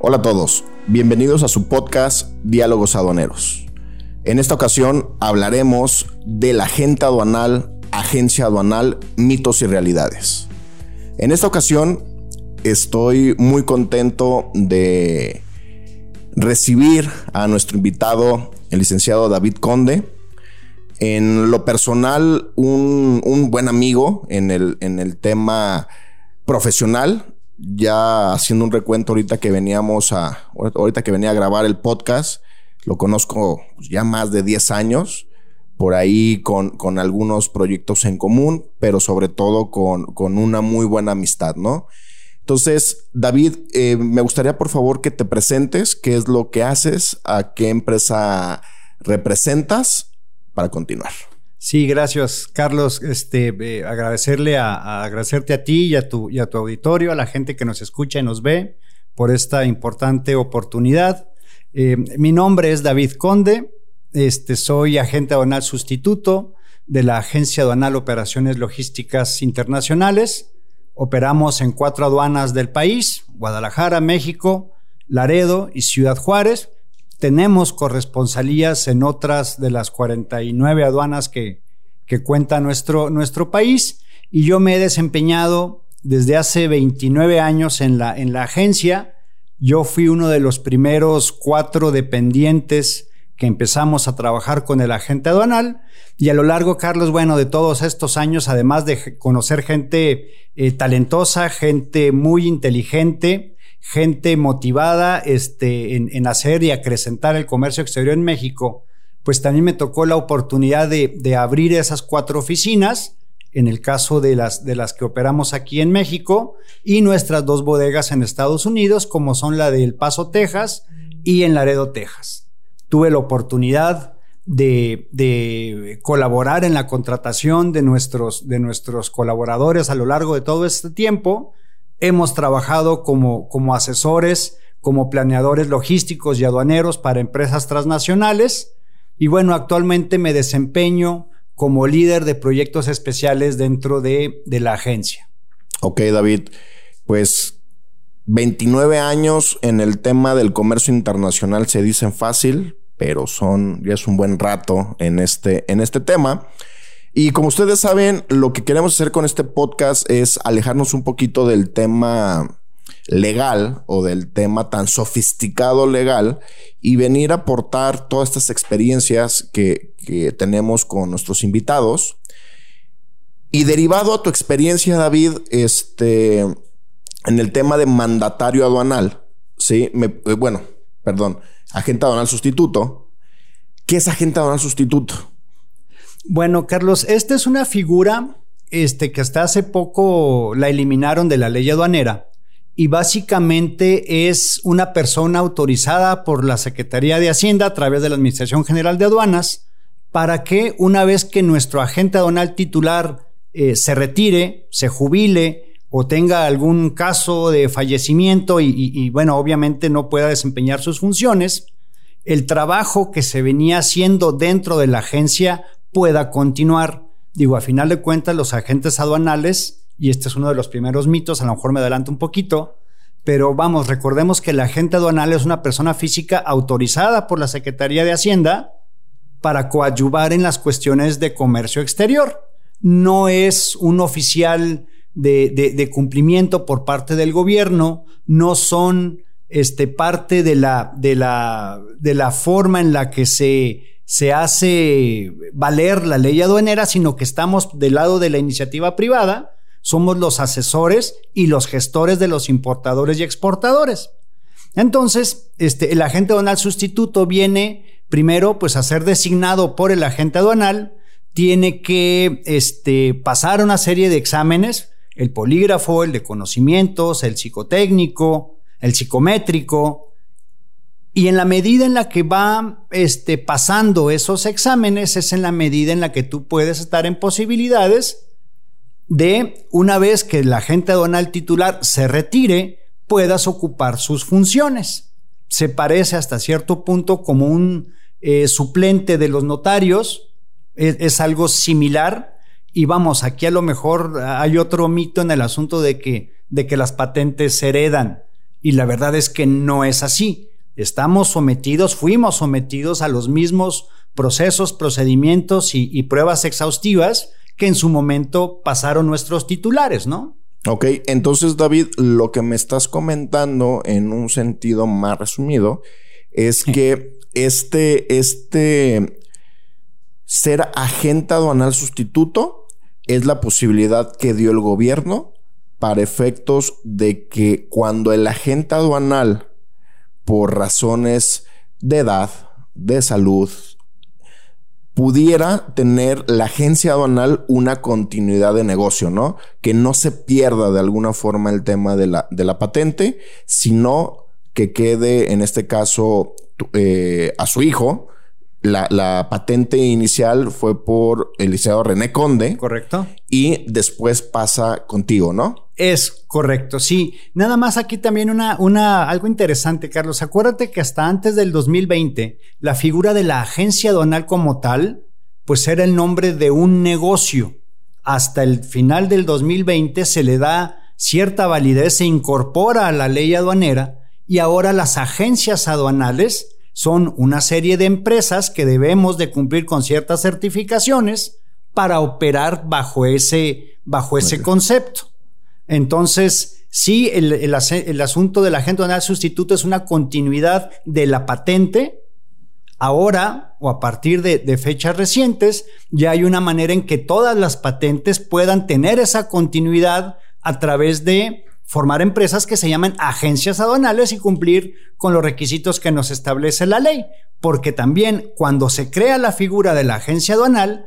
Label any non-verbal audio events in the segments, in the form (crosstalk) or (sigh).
Hola a todos, bienvenidos a su podcast Diálogos Aduaneros. En esta ocasión hablaremos de la agente aduanal, agencia aduanal, mitos y realidades. En esta ocasión estoy muy contento de recibir a nuestro invitado, el licenciado David Conde. En lo personal, un, buen amigo en el, en el tema profesional ya haciendo un recuento ahorita que veníamos a, ahorita que venía a grabar el podcast, lo conozco pues, ya más de 10 años, por ahí con, con algunos proyectos en común, pero sobre todo con, con una muy buena amistad, ¿no? Entonces, David, eh, me gustaría por favor que te presentes, qué es lo que haces, a qué empresa representas para continuar. Sí, gracias, Carlos. Este, eh, agradecerle a, agradecerte a ti y a, tu, y a tu auditorio, a la gente que nos escucha y nos ve por esta importante oportunidad. Eh, mi nombre es David Conde. Este, soy agente aduanal sustituto de la Agencia Aduanal Operaciones Logísticas Internacionales. Operamos en cuatro aduanas del país, Guadalajara, México, Laredo y Ciudad Juárez tenemos corresponsalías en otras de las 49 aduanas que, que cuenta nuestro, nuestro país y yo me he desempeñado desde hace 29 años en la, en la agencia. Yo fui uno de los primeros cuatro dependientes que empezamos a trabajar con el agente aduanal y a lo largo, Carlos, bueno, de todos estos años, además de conocer gente eh, talentosa, gente muy inteligente, gente motivada este, en, hacer y acrecentar el comercio exterior en México, pues también me tocó la oportunidad de, abrir esas cuatro oficinas, en el caso de las, de las que operamos aquí en México, y nuestras dos bodegas en Estados Unidos, como son la de El Paso, Texas, y en Laredo, Texas. Tuve la oportunidad de, de, colaborar en la contratación de nuestros, de nuestros colaboradores a lo largo de todo este tiempo Hemos trabajado como, como asesores, como planeadores logísticos y aduaneros para empresas transnacionales. Y bueno, actualmente me desempeño como líder de proyectos especiales dentro de, de la agencia. Ok, David. Pues 29 años en el tema del comercio internacional se dicen fácil, pero son, ya es un buen rato en este, en este tema. Y como ustedes saben, lo que queremos hacer con este podcast es alejarnos un poquito del tema legal o del tema tan sofisticado legal y venir a aportar todas estas experiencias que, tenemos con nuestros invitados. Y derivado a tu experiencia, David, este, en el tema de mandatario aduanal, sí, eh, bueno, perdón, agente aduanal sustituto. ¿Qué es agente aduanal sustituto? Bueno, Carlos, esta es una figura este, que hasta hace poco la eliminaron de la ley aduanera y básicamente es una persona autorizada por la Secretaría de Hacienda a través de la Administración General de Aduanas para que una vez que nuestro agente aduanal titular eh, se retire, se jubile o tenga algún caso de fallecimiento y bueno, obviamente no pueda desempeñar sus funciones, el trabajo que se venía haciendo dentro de la agencia pueda continuar. Digo, a final de cuentas, los agentes aduanales, y este es uno de los primeros mitos, a lo mejor me adelanto un poquito, pero vamos, recordemos que el agente aduanal es una persona física autorizada por la Secretaría de Hacienda para coadyuvar en las cuestiones de comercio exterior. No es un oficial de, cumplimiento por parte del gobierno, no son este, parte de la, de, la, de la forma en la que se se hace valer la ley aduanera, sino que estamos del lado de la iniciativa privada, somos los asesores y los gestores de los importadores y exportadores. Entonces, este, el agente aduanal sustituto viene primero pues a ser designado por el agente aduanal, tiene que este, pasar una serie de exámenes, el polígrafo, el de conocimientos, el psicotécnico, el psicométrico, y en la medida en la que va este, pasando esos exámenes, es en la medida en la que tú puedes estar en posibilidades de, una vez que el agente aduanal titular se retire, puedas ocupar sus funciones. Se parece hasta cierto punto como un eh, suplente de los notarios, es, es algo similar. Y vamos, aquí a lo mejor hay otro mito en el asunto de que, de que las patentes se heredan Y la verdad es que no es así. Estamos sometidos, fuimos sometidos a los mismos procesos, procedimientos y, pruebas exhaustivas que en su momento pasaron nuestros titulares, ¿no? Ok, entonces David, lo que me estás comentando en un sentido más resumido es que este, este ser agente aduanal sustituto es la posibilidad que dio el gobierno para efectos de que cuando el agente aduanal, por razones de edad, de salud, pudiera tener la agencia aduanal una continuidad de negocio, ¿no? Que no se pierda de alguna forma el tema de la, de la patente, sino que quede, en este caso, eh, a su hijo, la, patente inicial fue por el liceo René Conde. Correcto. Y después pasa contigo, ¿no? Es correcto, sí. Nada más aquí también una, una, algo interesante, Carlos. Acuérdate que hasta antes del 2020, la figura de la agencia aduanal como tal, pues era el nombre de un negocio. Hasta el final del 2020 se le da cierta validez, se incorpora a la ley aduanera y ahora las agencias aduanales son una serie de empresas que debemos de cumplir con ciertas certificaciones para operar bajo ese, bajo ese concepto. Entonces, sí, el, asunto del agente aduanal sustituto es una continuidad de la patente. Ahora, o a partir de, de fechas recientes, ya hay una manera en que todas las patentes puedan tener esa continuidad a través de formar empresas que se llaman agencias aduanales y cumplir con los requisitos que nos establece la ley, porque también cuando se crea la figura de la agencia aduanal,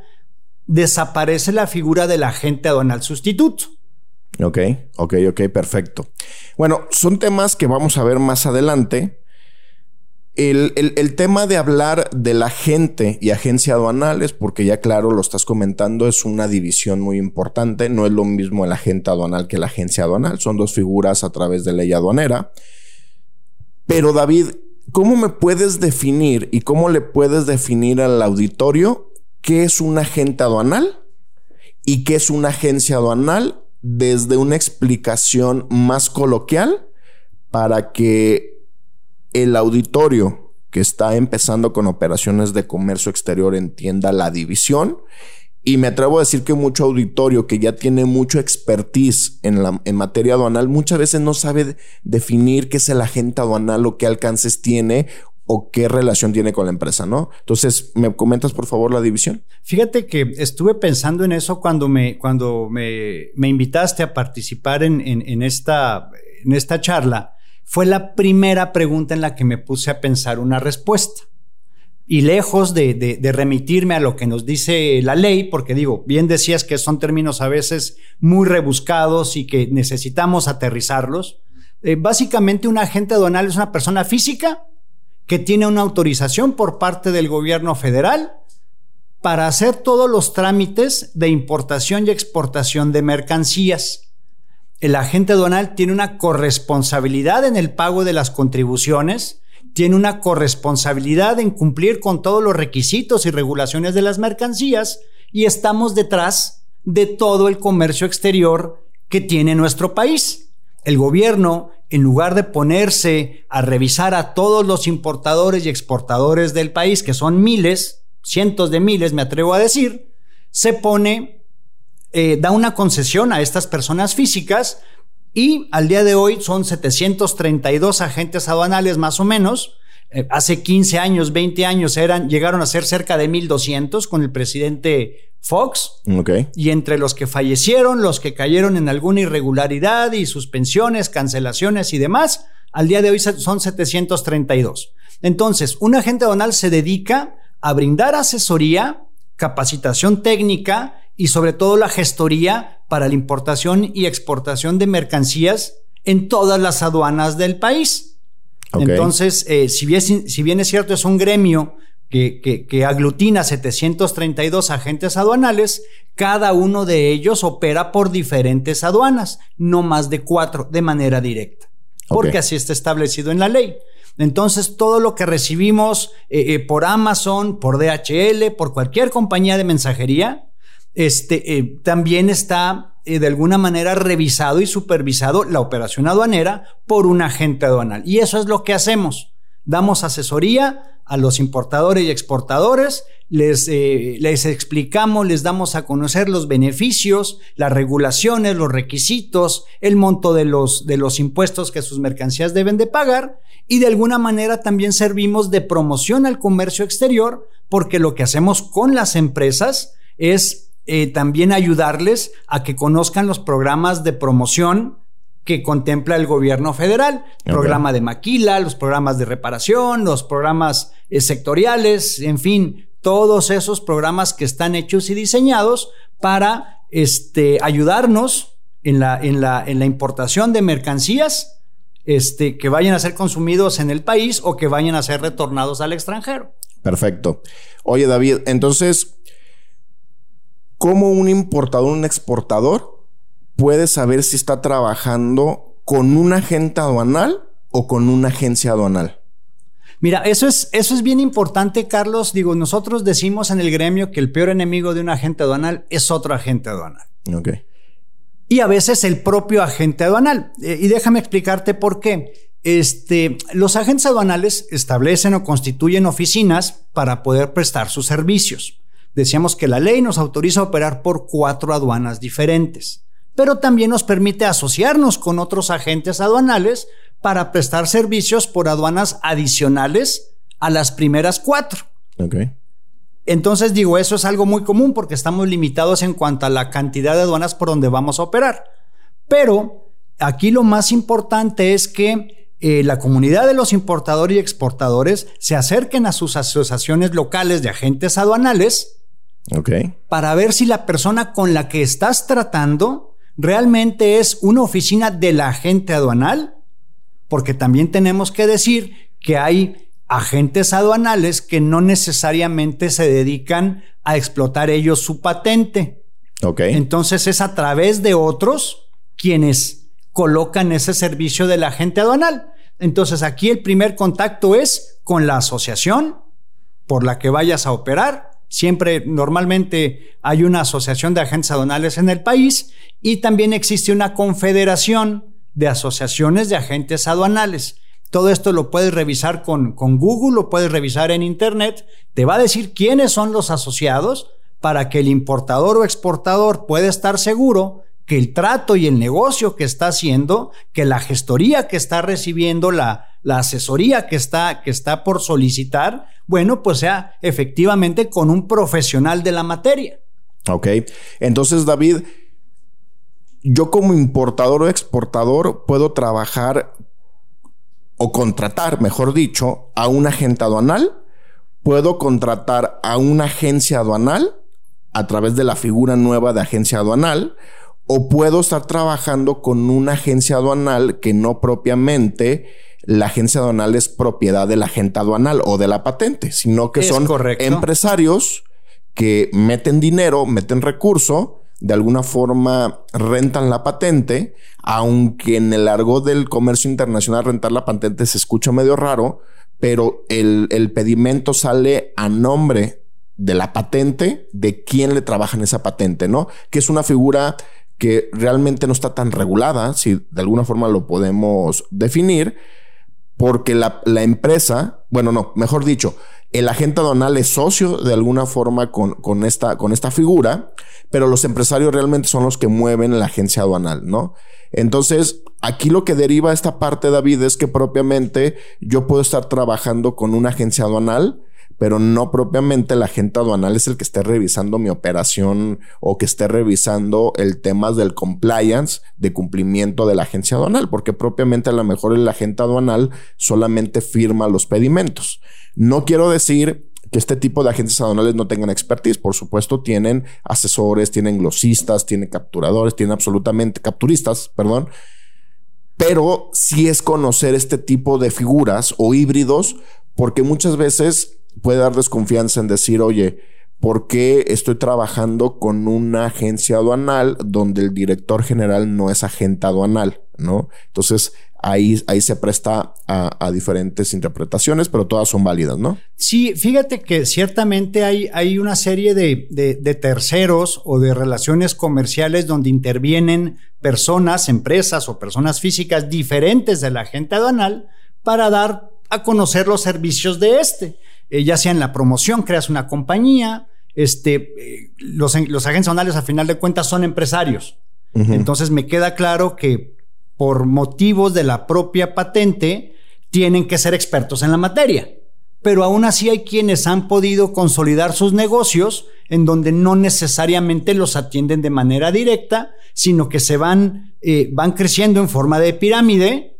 desaparece la figura del agente aduanal sustituto. Ok, ok, ok, perfecto. Bueno, son temas que vamos a ver más adelante, el, tema de hablar de la y agencia aduanales, porque ya claro, lo estás comentando, es una división muy importante. No es lo mismo el agente aduanal que la agencia aduanal. Son dos figuras a través de ley aduanera. Pero David, ¿cómo me puedes definir y cómo le puedes definir al auditorio qué es un agente aduanal y qué es una agencia aduanal desde una explicación más coloquial para que el auditorio que está empezando con operaciones de comercio exterior entienda la división. Y me atrevo a decir que mucho auditorio que ya tiene mucho expertise en, la, en materia aduanal muchas veces no sabe definir qué es el agente aduanal o qué alcances tiene o qué relación tiene con la empresa, ¿no? Entonces, ¿me comentas por favor la división? Fíjate que estuve pensando en eso cuando me, cuando me, me invitaste a participar en, en, esta, en esta charla fue la primera pregunta en la que me puse a pensar una respuesta. Y lejos de, remitirme a lo que nos dice la ley, porque digo, bien decías que son términos a veces muy rebuscados y que necesitamos aterrizarlos, eh, básicamente un agente aduanal es una persona física que tiene una autorización por parte del gobierno federal para hacer todos los trámites de importación y exportación de mercancías el agente aduanal tiene una corresponsabilidad en el pago de las contribuciones, tiene una corresponsabilidad en cumplir con todos los requisitos y regulaciones de las mercancías y estamos detrás de todo el comercio exterior que tiene nuestro país. El gobierno, en lugar de ponerse a revisar a todos los importadores y exportadores del país, que son miles, cientos de miles, me atrevo a decir, se pone eh, da una concesión a estas personas físicas y al día de hoy son 732 agentes aduanales más o menos. Eh, hace 15 años, 20 años eran, llegaron a ser cerca de 1200 con el presidente Fox. Y entre los que fallecieron, los que cayeron en alguna irregularidad y suspensiones, cancelaciones y demás, al día de hoy son 732. Entonces, un agente aduanal se dedica a brindar asesoría, capacitación técnica y sobre todo la gestoría para la importación y exportación de mercancías en todas las aduanas del país. Entonces, eh, si, bien, si, bien, es cierto, es un gremio que, que, que, aglutina 732 agentes aduanales, cada uno de ellos opera por diferentes aduanas, no más de cuatro de manera directa, porque así está establecido en la ley. Entonces, todo lo que recibimos eh, eh, por Amazon, por DHL, por cualquier compañía de mensajería, este, eh, también está eh, de alguna manera revisado y supervisado la operación aduanera por un agente aduanal. Y eso es lo que hacemos. Damos asesoría a los importadores y exportadores, les, eh, les explicamos, les damos a conocer los beneficios, las regulaciones, los requisitos, el monto de los, de los impuestos que sus mercancías deben de pagar y de alguna manera también servimos de promoción al comercio exterior porque lo que hacemos con las empresas es eh, también ayudarles a que conozcan los programas de promoción que contempla el gobierno federal, programa de maquila, los programas de reparación, los programas eh, sectoriales, en fin, todos esos programas que están hechos y diseñados para este, ayudarnos en la, en, la, en la importación de mercancías este, que vayan a ser consumidos en el país o que vayan a ser retornados al extranjero. Perfecto. Oye, David, entonces, ¿cómo un importador, un exportador puede saber si está trabajando con un agente aduanal o con una agencia aduanal? Mira, eso es, eso es bien importante, Carlos. Digo, nosotros decimos en el gremio que el peor enemigo de un agente aduanal es otro agente aduanal. Ok. Y a veces el propio agente aduanal. Eh, y déjame explicarte por qué. Este, los agentes aduanales establecen o constituyen oficinas para poder prestar sus servicios. Decíamos que la ley nos autoriza a operar por cuatro aduanas diferentes, pero también nos permite asociarnos con otros agentes aduanales para prestar servicios por aduanas adicionales a las primeras cuatro. Okay. Entonces digo, eso es algo muy común porque estamos limitados en cuanto a la cantidad de aduanas por donde vamos a operar. Pero aquí lo más importante es que eh, la comunidad de los importadores y exportadores se acerquen a sus asociaciones locales de agentes aduanales okay. para ver si la persona con la que estás tratando realmente es una oficina del agente aduanal porque también tenemos que decir que hay agentes aduanales que no necesariamente se dedican a explotar ellos su patente. Ok. Entonces es a través de otros quienes colocan ese servicio del agente aduanal. Entonces aquí el primer contacto es con la asociación por la que vayas a operar. Siempre, normalmente hay una asociación de agentes aduanales en el país y también existe una confederación de asociaciones de agentes aduanales. Todo esto lo puedes revisar con, con Google, lo puedes revisar en Internet. Te va a decir quiénes son los asociados para que el importador o exportador pueda estar seguro que el trato y el negocio que está haciendo, que la gestoría que está recibiendo, la, la asesoría que está, que está por solicitar, bueno, pues sea efectivamente con un profesional de la materia. Ok. Entonces, David, yo como importador o exportador puedo trabajar o contratar, mejor dicho, a un agente aduanal, puedo contratar a una agencia aduanal a través de la figura nueva de agencia aduanal, o puedo estar trabajando con una agencia aduanal que no propiamente la agencia aduanal es propiedad del agente aduanal o de la patente, sino que son empresarios que meten dinero, meten recurso de alguna forma rentan la patente, aunque en el largo del comercio internacional rentar la patente se escucha medio raro, pero el, el pedimento sale a nombre de la patente, de quién le trabaja en esa patente, ¿no? Que es una figura que realmente no está tan regulada, si de alguna forma lo podemos definir, porque la, empresa, bueno, no, mejor dicho, el agente aduanal es socio de alguna forma con, con, esta, con esta figura, pero los empresarios realmente son los que mueven la agencia aduanal, ¿no? Entonces, aquí lo que deriva esta parte, David, es que propiamente yo puedo estar trabajando con una agencia aduanal, pero no propiamente el agente aduanal es el que esté revisando mi operación o que esté revisando el tema del compliance de cumplimiento de la agencia aduanal, porque propiamente a lo mejor el agente aduanal solamente firma los pedimentos. No quiero decir que este tipo de agentes aduanales no tengan expertise. Por supuesto, tienen asesores, tienen glosistas, tienen capturadores, tienen absolutamente capturistas, perdón. Pero sí es conocer este tipo de figuras o híbridos, porque muchas veces puede dar desconfianza en decir, oye, ¿por qué estoy trabajando con una agencia aduanal donde el director general no es agente aduanal? ¿No? Entonces, ahí, ahí se presta a, diferentes interpretaciones, pero todas son válidas, ¿no? Sí, fíjate que ciertamente hay, hay una serie de, de, terceros o de relaciones comerciales donde intervienen personas, empresas o personas físicas diferentes de la agente aduanal para dar a conocer los servicios de este. Eh, ya sea en la promoción, creas una compañía, este, eh, los, los agentes aduanales a final de cuentas son empresarios. Entonces me queda claro que por motivos de la propia patente, tienen que ser expertos en la materia. Pero aún así hay quienes han podido consolidar sus negocios en donde no necesariamente los atienden de manera directa, sino que se van, eh, van creciendo en forma de pirámide,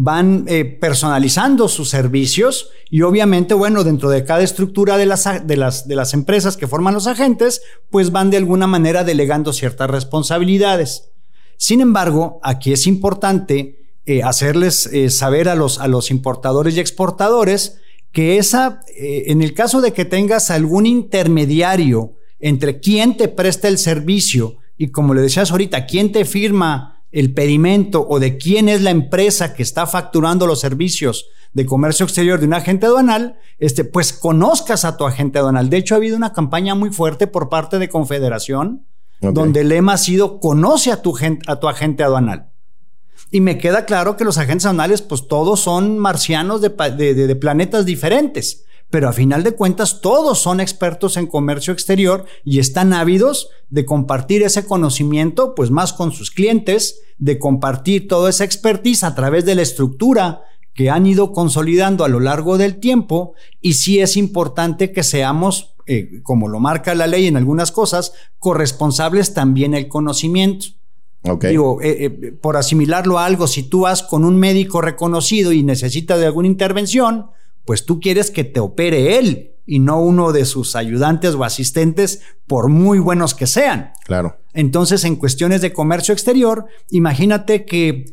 van eh, personalizando sus servicios y obviamente, bueno, dentro de cada estructura de las, de, las, de las empresas que forman los agentes, pues van de alguna manera delegando ciertas responsabilidades. Sin embargo, aquí es importante eh, hacerles eh, saber a los, a los importadores y exportadores que esa, en el caso de que tengas algún intermediario entre quien te presta el servicio y como le decías ahorita, quién te firma el pedimento o de quién es la empresa que está facturando los servicios de comercio exterior de un agente aduanal, este, pues conozcas a tu agente aduanal. De hecho, ha habido una campaña muy fuerte por parte de Confederación donde el lema ha sido conoce a tu, a tu agente aduanal. Y me queda claro que los agentes aduanales, pues todos son marcianos de, de, planetas diferentes, pero a final de cuentas todos son expertos en comercio exterior y están ávidos de compartir ese conocimiento, pues más con sus clientes, de compartir toda esa expertise a través de la estructura que han ido consolidando a lo largo del tiempo y sí es importante que seamos eh, como lo marca la ley en algunas cosas, corresponsables también el conocimiento. Digo, eh, eh, por asimilarlo a algo, si tú vas con un médico reconocido y necesita de alguna intervención, pues tú quieres que te opere él y no uno de sus ayudantes o asistentes, por muy buenos que sean. Claro. Entonces, en cuestiones de comercio exterior, imagínate que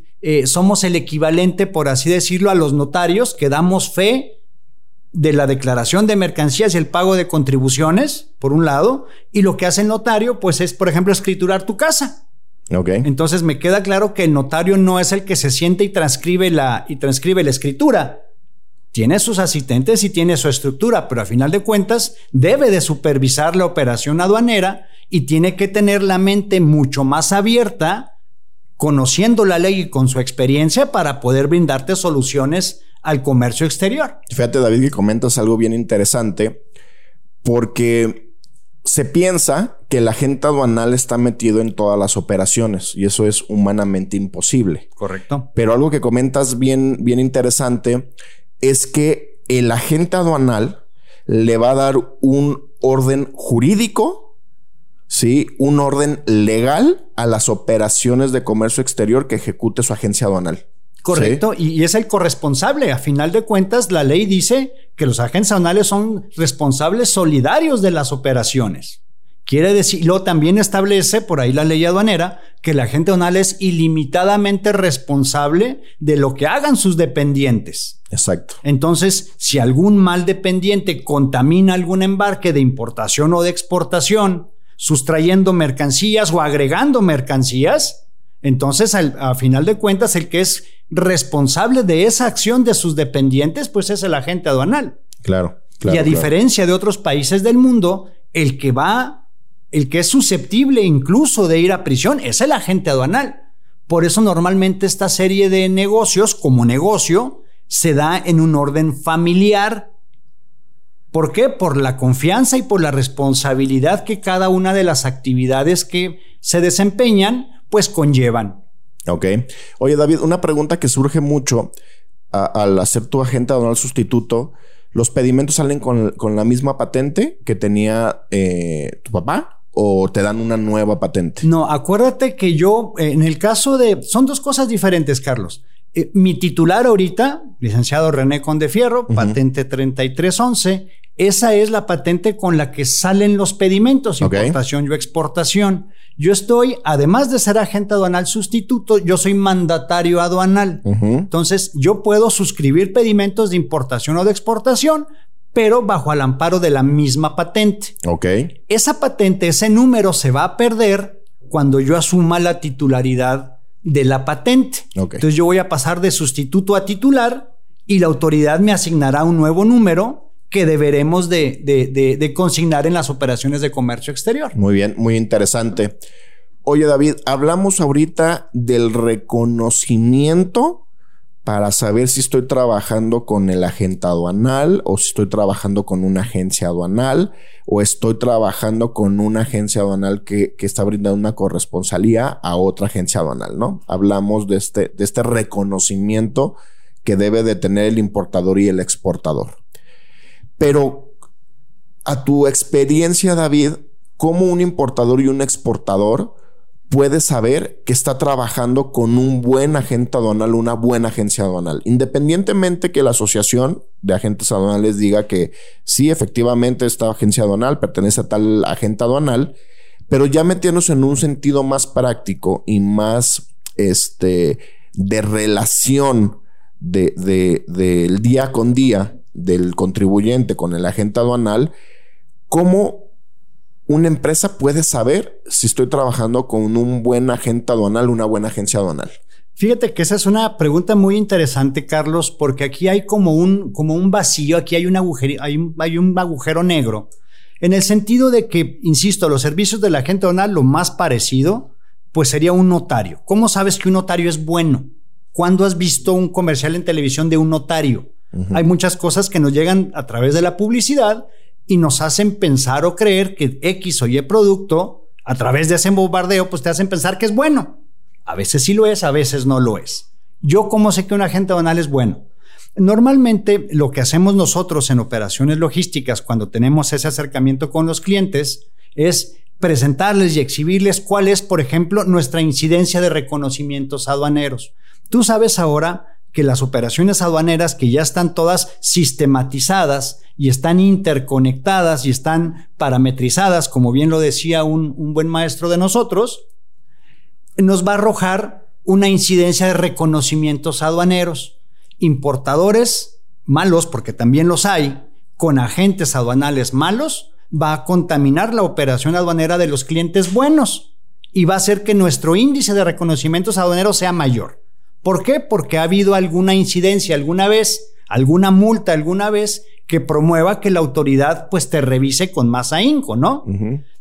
somos el equivalente, por así decirlo, a los notarios que damos fe de la declaración de mercancías y el pago de contribuciones, por un lado, y lo que hace el notario, pues es, por ejemplo, escriturar tu casa. Okay. Entonces me queda claro que el notario no es el que se siente y transcribe la, y transcribe la escritura. Tiene sus asistentes y tiene su estructura, pero a final de cuentas debe de supervisar la operación aduanera y tiene que tener la mente mucho más abierta, conociendo la ley y con su experiencia para poder brindarte soluciones al comercio exterior. Fíjate, David, que comentas algo bien interesante, porque se piensa que el agente aduanal está metido en todas las operaciones y eso es humanamente imposible. Correcto. Pero algo que comentas bien, bien interesante es que el agente aduanal le va a dar un orden jurídico, ¿sí? Un orden legal a las operaciones de comercio exterior que ejecute su agencia aduanal. Correcto, y, es el corresponsable. A final de cuentas, la ley dice que los agentes aduanales son responsables solidarios de las operaciones. Quiere decir, lo también establece por ahí la ley aduanera que el agente aduanal es ilimitadamente responsable de lo que hagan sus dependientes. Exacto. Entonces, si algún mal dependiente contamina algún embarque de importación o de exportación, sustrayendo mercancías o agregando mercancías, entonces al, a final de cuentas el que es responsable de esa acción de sus dependientes, pues es el agente aduanal. Claro. y a diferencia de otros países del mundo, el que va, el que es susceptible incluso de ir a prisión, es el agente aduanal. Por eso normalmente esta serie de negocios, como negocio, se da en un orden familiar. ¿Por qué? Por la confianza y por la responsabilidad que cada una de las actividades que se desempeñan, pues conllevan. Ok. Oye, David, una pregunta que surge mucho al hacer tu agente aduanal sustituto. ¿Los pedimentos salen con, la misma patente que tenía eh, tu papá? ¿O te dan una nueva patente? No, acuérdate que yo, en el caso de. Son dos cosas diferentes, Carlos. Eh, mi titular ahorita, licenciado René Condefierro, patente 3311, esa es la patente con la que salen los pedimentos, importación y exportación. Yo estoy, además de ser agente aduanal sustituto, yo soy mandatario aduanal. Entonces, yo puedo suscribir pedimentos de importación o de exportación, pero bajo el amparo de la misma patente. Ok. Esa patente, ese número se va a perder cuando yo asuma la titularidad de la patente. Entonces yo voy a pasar de sustituto a titular y la autoridad me asignará un nuevo número que deberemos de, de, consignar en las operaciones de comercio exterior. Muy bien, muy interesante. Oye David, hablamos ahorita del reconocimiento para saber si estoy trabajando con el agente aduanal o si estoy trabajando con una agencia aduanal o estoy trabajando con una agencia aduanal que, está brindando una corresponsalía a otra agencia aduanal, ¿no? Hablamos de este, de este reconocimiento que debe de tener el importador y el exportador. Pero a tu experiencia, David, ¿cómo un importador y un exportador puede saber que está trabajando con un buen agente aduanal, una buena agencia aduanal, independientemente que la asociación de agentes aduanales diga que sí, efectivamente esta agencia aduanal pertenece a tal agente aduanal, pero ya metiéndose en un sentido más práctico y más este, de relación de, del día con día del contribuyente con el agente aduanal, ¿cómo una empresa puede saber si estoy trabajando con un buen agente aduanal, una buena agencia aduanal? Fíjate que esa es una pregunta muy interesante, Carlos, porque aquí hay como un, como un vacío, aquí hay un, agujero, hay, un, hay un agujero negro, en el sentido de que, insisto, los servicios del agente aduanal, lo más parecido, pues sería un notario. ¿Cómo sabes que un notario es bueno? ¿Cuándo has visto un comercial en televisión de un notario? Hay muchas cosas que nos llegan a través de la publicidad y nos hacen pensar o creer que X o Y producto, a través de ese bombardeo, pues te hacen pensar que es bueno. A veces sí lo es, a veces no lo es. Yo, ¿cómo sé que un agente banal es bueno? Normalmente lo que hacemos nosotros en operaciones logísticas cuando tenemos ese acercamiento con los clientes es presentarles y exhibirles cuál es, por ejemplo, nuestra incidencia de reconocimientos aduaneros. Tú sabes ahora que las operaciones aduaneras que ya están todas sistematizadas y están interconectadas y están parametrizadas, como bien lo decía un, un buen maestro de nosotros, nos va a arrojar una incidencia de reconocimientos aduaneros. Importadores malos, porque también los hay, con agentes aduanales malos, va a contaminar la operación aduanera de los clientes buenos y va a hacer que nuestro índice de reconocimientos aduaneros sea mayor. ¿Por qué? Porque ha habido alguna incidencia alguna vez, alguna multa alguna vez que promueva que la autoridad pues te revise con más ahínco, ¿no?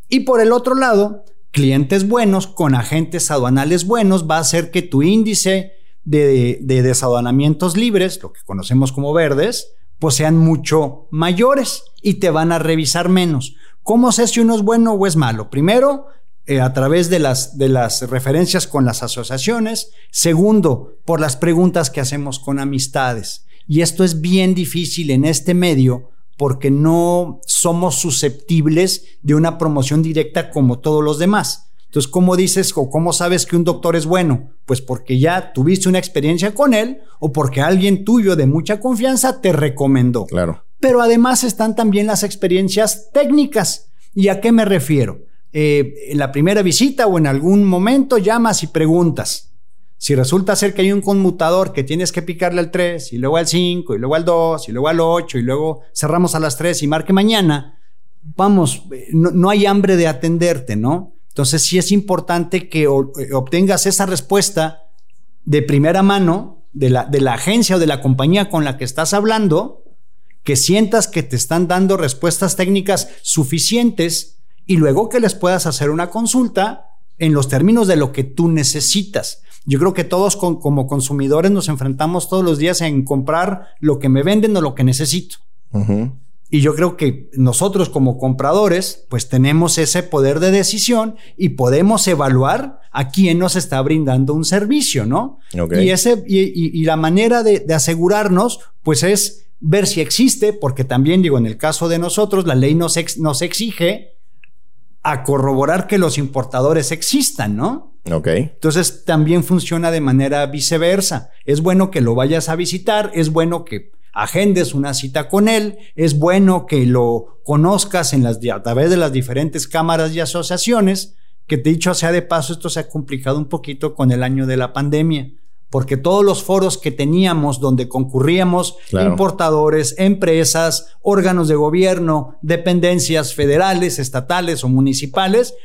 Y por el otro lado, clientes buenos con agentes aduanales buenos va a hacer que tu índice de, de desaduanamientos libres, lo que conocemos como verdes, pues sean mucho mayores y te van a revisar menos. ¿Cómo sé si uno es bueno o es malo? Primero, eh, a través de las, de las referencias con las asociaciones. Segundo, por las preguntas que hacemos con amistades. Y esto es bien difícil en este medio porque no somos susceptibles de una promoción directa como todos los demás. Entonces, ¿cómo dices o cómo sabes que un doctor es bueno? Pues porque ya tuviste una experiencia con él o porque alguien tuyo de mucha confianza te recomendó. Claro. Pero además están también las experiencias técnicas. ¿Y a qué me refiero? Eh, en la primera visita o en algún momento llamas y preguntas. Si resulta ser que hay un conmutador que tienes que picarle al 3 y luego al 5 y luego al 2 y luego al 8 y luego cerramos a las 3 y marque mañana, vamos, no, hay hambre de atenderte, ¿no? Entonces sí es importante que eh, obtengas esa respuesta de primera mano de la, de la agencia o de la compañía con la que estás hablando, que sientas que te están dando respuestas técnicas suficientes y luego que les puedas hacer una consulta en los términos de lo que tú necesitas. Yo creo que todos como consumidores nos enfrentamos todos los días en comprar lo que me venden o lo que necesito. Y yo creo que nosotros como compradores, pues tenemos ese poder de decisión y podemos evaluar a quién nos está brindando un servicio, ¿no? Y, ese, y, la manera de, asegurarnos, pues es ver si existe, porque también digo, en el caso de nosotros, la ley nos, nos exige a corroborar que los importadores existan, ¿no? Ok. Entonces también funciona de manera viceversa. Es bueno que lo vayas a visitar, es bueno que agendes una cita con él, es bueno que lo conozcas en las, a través de las diferentes cámaras y asociaciones, que dicho sea de paso, esto se ha complicado un poquito con el año de la pandemia porque todos los foros que teníamos donde concurríamos importadores, empresas, órganos de gobierno, dependencias federales, estatales o municipales,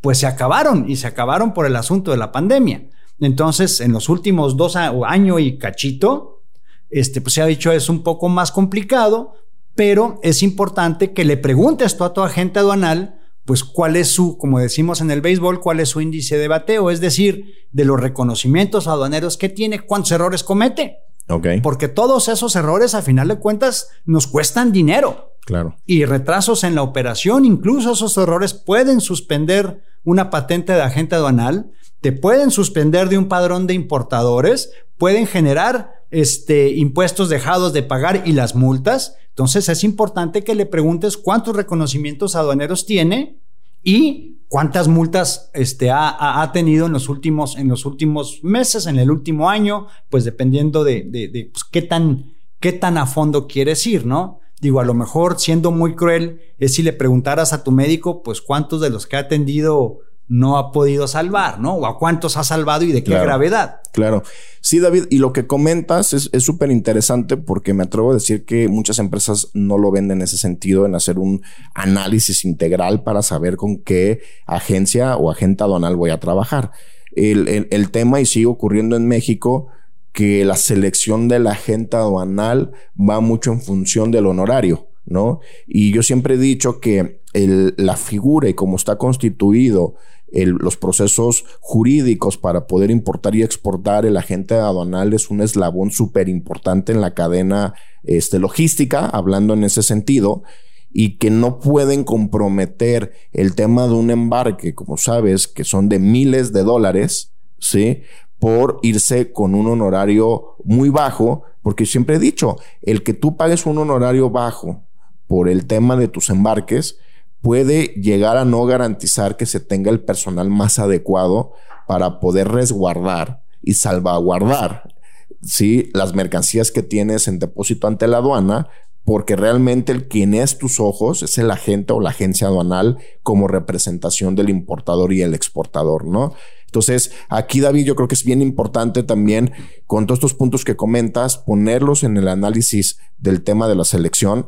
pues se acabaron y se acabaron por el asunto de la pandemia. Entonces, en los últimos dos años y cachito, este, pues se ha dicho es un poco más complicado, pero es importante que le preguntes tú a tu agente aduanal pues cuál es su, como decimos en el béisbol, cuál es su índice de bateo, es decir, de los reconocimientos aduaneros que tiene, cuántos errores comete. Okay. Porque todos esos errores, a final de cuentas, nos cuestan dinero. Claro. Y retrasos en la operación, incluso esos errores pueden suspender una patente de agente aduanal, te pueden suspender de un padrón de importadores, pueden generar este, impuestos dejados de pagar y las multas. Entonces es importante que le preguntes cuántos reconocimientos aduaneros tiene y cuántas multas este, ha, tenido en los, últimos, en los últimos meses, en el último año, pues dependiendo de, pues, qué, tan, qué tan a fondo quieres ir, ¿no? Digo, a lo mejor siendo muy cruel es si le preguntaras a tu médico, pues cuántos de los que ha atendido no ha podido salvar, ¿no? O a cuántos ha salvado y de qué gravedad. Claro. Sí, David, y lo que comentas es súper interesante porque me atrevo a decir que muchas empresas no lo ven en ese sentido, en hacer un análisis integral para saber con qué agencia o agente aduanal voy a trabajar. El, el tema, y sigue ocurriendo en México, que la selección del agente aduanal va mucho en función del honorario. ¿no? Y yo siempre he dicho que la figura y cómo está constituido los procesos jurídicos para poder importar y exportar el agente aduanal es un eslabón súper importante en la cadena este, logística, hablando en ese sentido, y que no pueden comprometer el tema de un embarque, como sabes, que son de miles de dólares, ¿sí? Por irse con un honorario muy bajo, porque siempre he dicho, el que tú pagues un honorario bajo por el tema de tus embarques, puede llegar a no garantizar que se tenga el personal más adecuado para poder resguardar y salvaguardar ¿sí? las mercancías que tienes en depósito ante la aduana, porque realmente el quien es tus ojos es el agente o la agencia aduanal como representación del importador y el exportador, ¿no? Entonces, aquí David, yo creo que es bien importante también con todos estos puntos que comentas, ponerlos en el análisis del tema de la selección,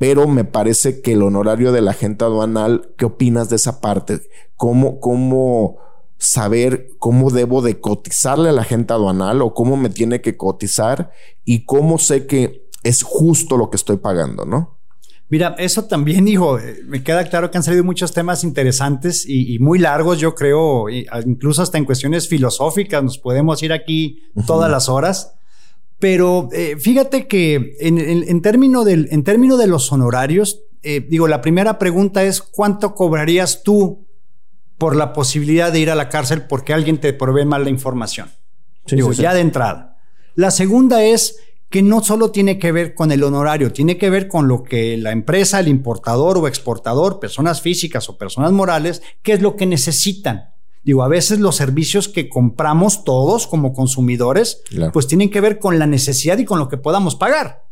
pero me parece que el honorario de la agente aduanal, ¿qué opinas de esa parte? ¿Cómo, cómo saber cómo debo de cotizarle a la agente aduanal o cómo me tiene que cotizar y cómo sé que es justo lo que estoy pagando, ¿no? Mira, eso también, hijo, eh, me queda claro que han salido muchos temas interesantes y, muy largos, yo creo, incluso hasta en cuestiones filosóficas, nos podemos ir aquí todas las horas. Pero eh, fíjate que en, en, términos de los honorarios, eh, digo, la primera pregunta es ¿cuánto cobrarías tú por la posibilidad de ir a la cárcel porque alguien te provee mal la información? digo, ya de entrada. La segunda es que no solo tiene que ver con el honorario, tiene que ver con lo que la empresa, el importador o exportador, personas físicas o personas morales, qué es lo que necesitan. Digo, a veces los servicios que compramos todos como consumidores, pues tienen que ver con la necesidad y con lo que podamos pagar.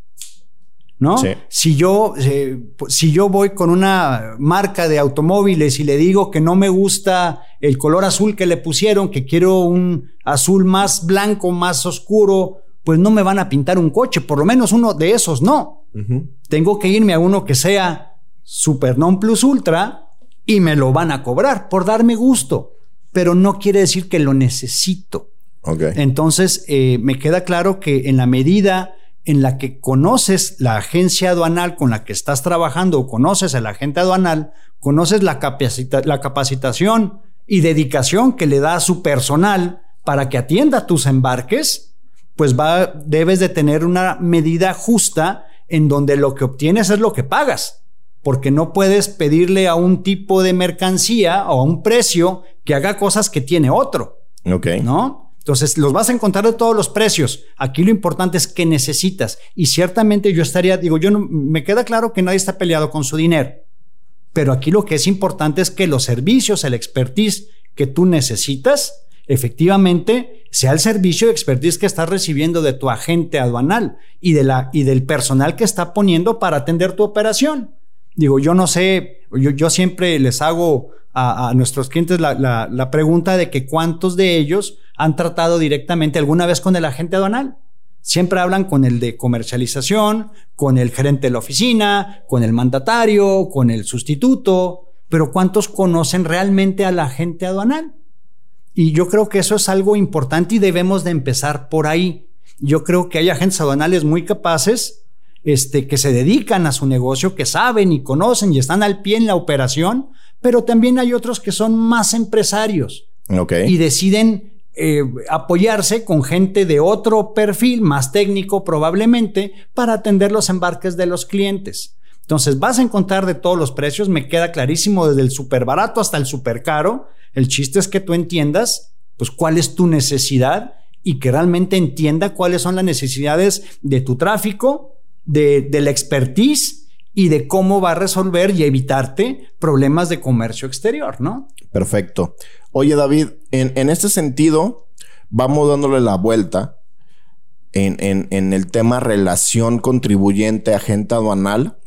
¿No? Si yo, eh, si yo voy con una marca de automóviles y le digo que no me gusta el color azul que le pusieron, que quiero un azul más blanco, más oscuro, pues no me van a pintar un coche, por lo menos uno de esos no. Tengo que irme a uno que sea super non plus ultra y me lo van a cobrar por darme gusto pero no quiere decir que lo necesito. Entonces, eh, me queda claro que en la medida en la que conoces la agencia aduanal con la que estás trabajando o conoces al agente aduanal, conoces la, la capacitación y dedicación que le da a su personal para que atienda tus embarques, pues va, debes de tener una medida justa en donde lo que obtienes es lo que pagas porque no puedes pedirle a un tipo de mercancía o a un precio que haga cosas que tiene otro. Ok. ¿No? Entonces, los vas a encontrar de todos los precios. Aquí lo importante es qué necesitas. Y ciertamente yo estaría, digo, yo no, me queda claro que nadie está peleado con su dinero. Pero aquí lo que es importante es que los servicios, el expertise que tú necesitas, efectivamente sea el servicio de expertise que estás recibiendo de tu agente aduanal y, de la, y del personal que está poniendo para atender tu operación. Digo, yo no sé, yo, siempre les hago a, nuestros clientes la, pregunta de que cuántos de ellos han tratado directamente alguna vez con el agente aduanal. Siempre hablan con el de comercialización, con el gerente de la oficina, con el mandatario, con el sustituto, pero ¿cuántos conocen realmente al agente aduanal? Y yo creo que eso es algo importante y debemos de empezar por ahí. Yo creo que hay agentes aduanales muy capaces este, que se dedican a su negocio, que saben y conocen y están al pie en la operación, pero también hay otros que son más empresarios y deciden eh, apoyarse con gente de otro perfil, más técnico probablemente, para atender los embarques de los clientes. Entonces vas a encontrar de todos los precios, me queda clarísimo, desde el súper barato hasta el súper caro. El chiste es que tú entiendas, pues, cuál es tu necesidad y que realmente entienda cuáles son las necesidades de tu tráfico, de, la expertise y de cómo va a resolver y evitarte problemas de comercio exterior, ¿no? Perfecto. Oye, David, en, este sentido, vamos dándole la vuelta en, en el tema relación contribuyente-agente aduanal.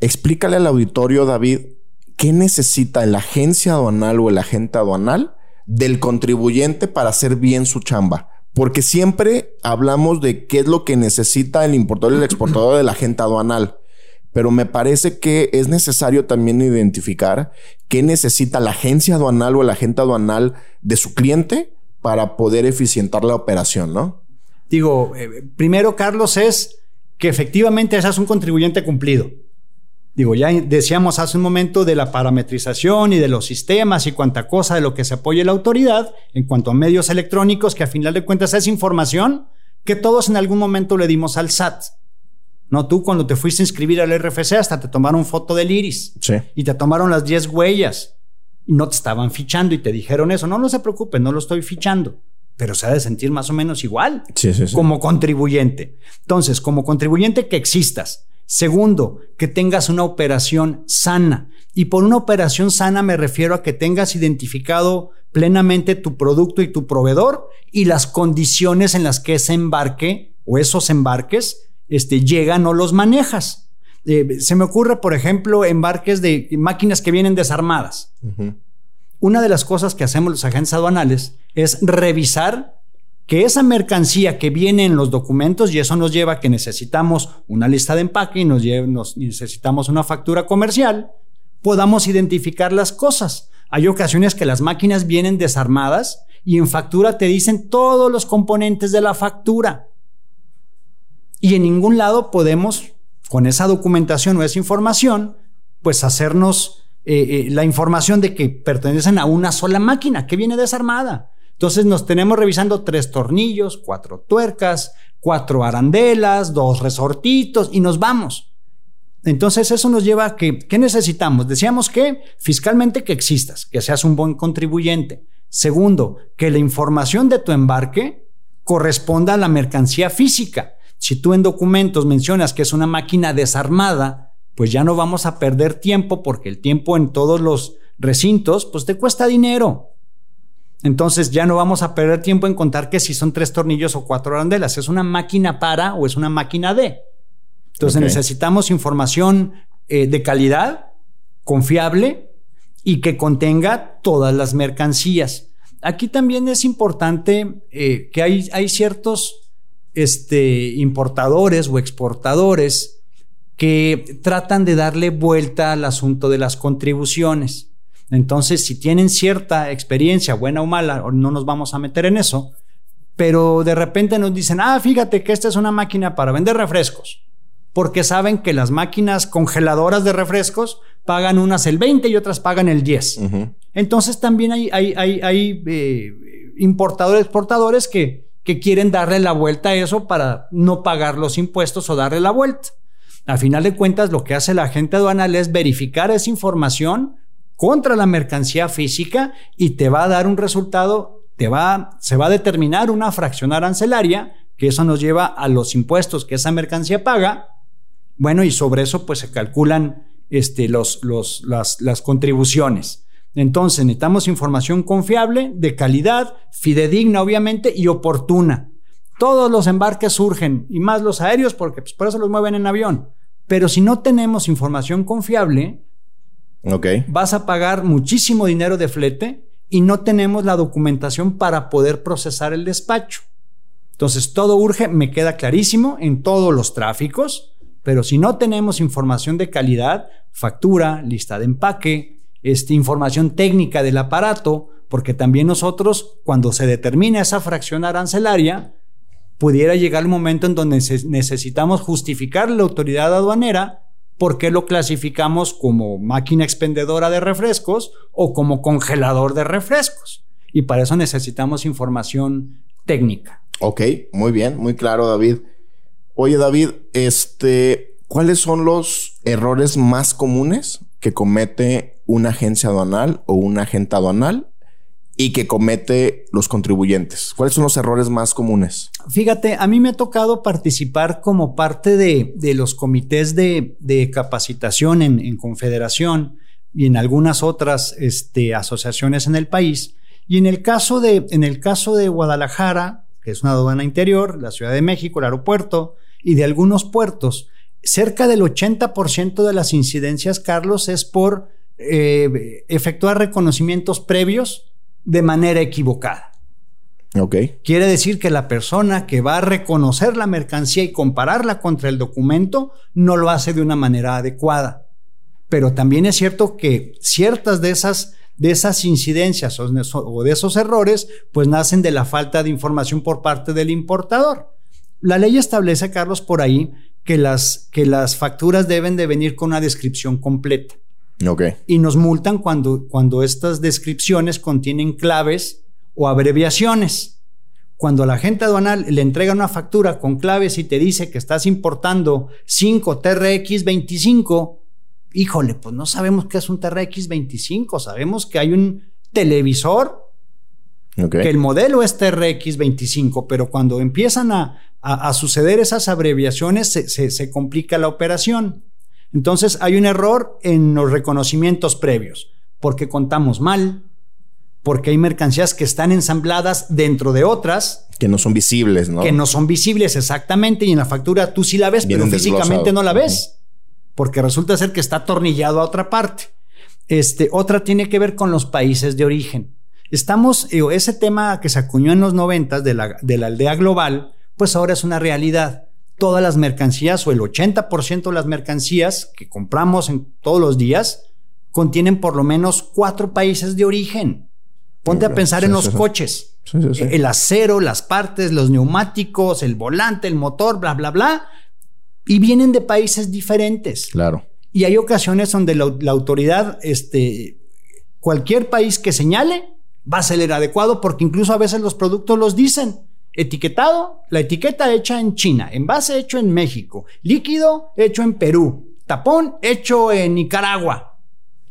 Explícale al auditorio, David, qué necesita la agencia aduanal o el agente aduanal del contribuyente para hacer bien su chamba. Porque siempre hablamos de qué es lo que necesita el importador y el exportador de la agente aduanal. Pero me parece que es necesario también identificar qué necesita la agencia aduanal o el agente aduanal de su cliente para poder eficientar la operación, ¿no? Digo, eh, primero, Carlos, es que efectivamente seas un contribuyente cumplido. Digo, ya decíamos hace un momento de la parametrización y de los sistemas y cuánta cosa de lo que se apoya la autoridad en cuanto a medios electrónicos, que a final de cuentas es información que todos en algún momento le dimos al SAT. No, tú cuando te fuiste a inscribir al RFC hasta te tomaron foto del iris. Sí. Y te tomaron las 10 huellas. Y no te estaban fichando y te dijeron eso. No, no se preocupe, no lo estoy fichando. Pero se ha de sentir más o menos igual. Sí, sí, sí. Como contribuyente. Entonces, como contribuyente que existas Segundo, que tengas una operación sana. Y por una operación sana me refiero a que tengas identificado plenamente tu producto y tu proveedor y las condiciones en las que ese embarque o esos embarques este, llegan o los manejas. Eh, se me ocurre, por ejemplo, embarques de máquinas que vienen desarmadas. Una de las cosas que hacemos los agentes aduanales es revisar que esa mercancía que viene en los documentos, y eso nos lleva a que necesitamos una lista de empaque y nos, nos necesitamos una factura comercial, podamos identificar las cosas. Hay ocasiones que las máquinas vienen desarmadas y en factura te dicen todos los componentes de la factura. Y en ningún lado podemos, con esa documentación o esa información, pues hacernos eh, eh, la información de que pertenecen a una sola máquina que viene desarmada. Entonces nos tenemos revisando tres tornillos, cuatro tuercas, cuatro arandelas, dos resortitos y nos vamos. Entonces eso nos lleva a que, ¿qué necesitamos? Decíamos que fiscalmente que existas, que seas un buen contribuyente. Segundo, que la información de tu embarque corresponda a la mercancía física. Si tú en documentos mencionas que es una máquina desarmada, pues ya no vamos a perder tiempo porque el tiempo en todos los recintos, pues te cuesta dinero. Entonces ya no vamos a perder tiempo en contar que si son tres tornillos o cuatro arandelas. Es una máquina para o es una máquina de. Entonces necesitamos información eh, de calidad, confiable y que contenga todas las mercancías. Aquí también es importante eh, que hay, hay ciertos este, importadores o exportadores que tratan de darle vuelta al asunto de las contribuciones. Entonces, si tienen cierta experiencia, buena o mala, no nos vamos a meter en eso, pero de repente nos dicen, ah, fíjate que esta es una máquina para vender refrescos, porque saben que las máquinas congeladoras de refrescos pagan unas el 20 y otras pagan el 10. Entonces también hay, hay, hay, eh, importadores, exportadores que, que quieren darle la vuelta a eso para no pagar los impuestos o darle la vuelta. A final de cuentas, lo que hace la agente aduanal es verificar esa información, contra la mercancía física y te va a dar un resultado, te va, se va a determinar una fracción arancelaria, que eso nos lleva a los impuestos que esa mercancía paga. Bueno, y sobre eso pues se calculan este, los, las contribuciones. Entonces necesitamos información confiable, de calidad, fidedigna obviamente y oportuna. Todos los embarques surgen, y más los aéreos, porque pues, por eso los mueven en avión. Pero si no tenemos información confiable, Vas a pagar muchísimo dinero de flete y no tenemos la documentación para poder procesar el despacho. Entonces, todo urge, me queda clarísimo en todos los tráficos, pero si no tenemos información de calidad, factura, lista de empaque, este, información técnica del aparato, porque también nosotros, cuando se determina esa fracción arancelaria, pudiera llegar el momento en donde necesitamos justificar la autoridad aduanera por qué lo clasificamos como máquina expendedora de refrescos o como congelador de refrescos. Y para eso necesitamos información técnica. Ok, muy bien, muy claro, David. Oye, David, este, ¿cuáles son los errores más comunes que comete una agencia aduanal o un agente aduanal y que comete los contribuyentes? ¿Cuáles son los errores más comunes? Fíjate, a mí me ha tocado participar como parte de, los comités de, capacitación en, Confederación y en algunas otras este, asociaciones en el país. Y en el, caso de, en el caso de Guadalajara, que es una aduana interior, la Ciudad de México, el aeropuerto y de algunos puertos, cerca del 80% de las incidencias, Carlos, es por eh, efectuar reconocimientos previos de manera equivocada. Ok. Quiere decir que la persona que va a reconocer la mercancía y compararla contra el documento no lo hace de una manera adecuada. Pero también es cierto que ciertas de esas, de esas incidencias o de esos errores pues nacen de la falta de información por parte del importador. La ley establece, Carlos, por ahí que las, que las facturas deben de venir con una descripción completa. Y nos multan cuando, cuando estas descripciones contienen claves o abreviaciones. Cuando la gente aduanal le entrega una factura con claves y te dice que estás importando 5 TRX25, híjole, pues no sabemos qué es un TRX25, sabemos que hay un televisor, que el modelo es TRX25, pero cuando empiezan a, suceder esas abreviaciones se complica la operación. Entonces hay un error en los reconocimientos previos, porque contamos mal, porque hay mercancías que están ensambladas dentro de otras. Que no son visibles, ¿no? Que no son visibles exactamente y en la factura tú sí la ves, pero físicamente no la ves, porque resulta ser que está atornillado a otra parte. Este, otra tiene que ver con los países de origen. Estamos, eh, ese tema que se acuñó en los noventas de la, de la aldea global, pues ahora es una realidad todas las mercancías o el 80% de las mercancías que compramos en todos los días contienen por lo menos cuatro países de origen. Ponte a pensar en los coches. el acero, las partes, los neumáticos, el volante, el motor, bla, bla, bla. Y vienen de países diferentes. Claro. Y hay ocasiones donde la, la autoridad, este, cualquier país que señale, va a ser el adecuado porque incluso a veces los productos los dicen. Etiquetado, la etiqueta hecha en China, envase hecho en México, líquido hecho en Perú, tapón hecho en Nicaragua.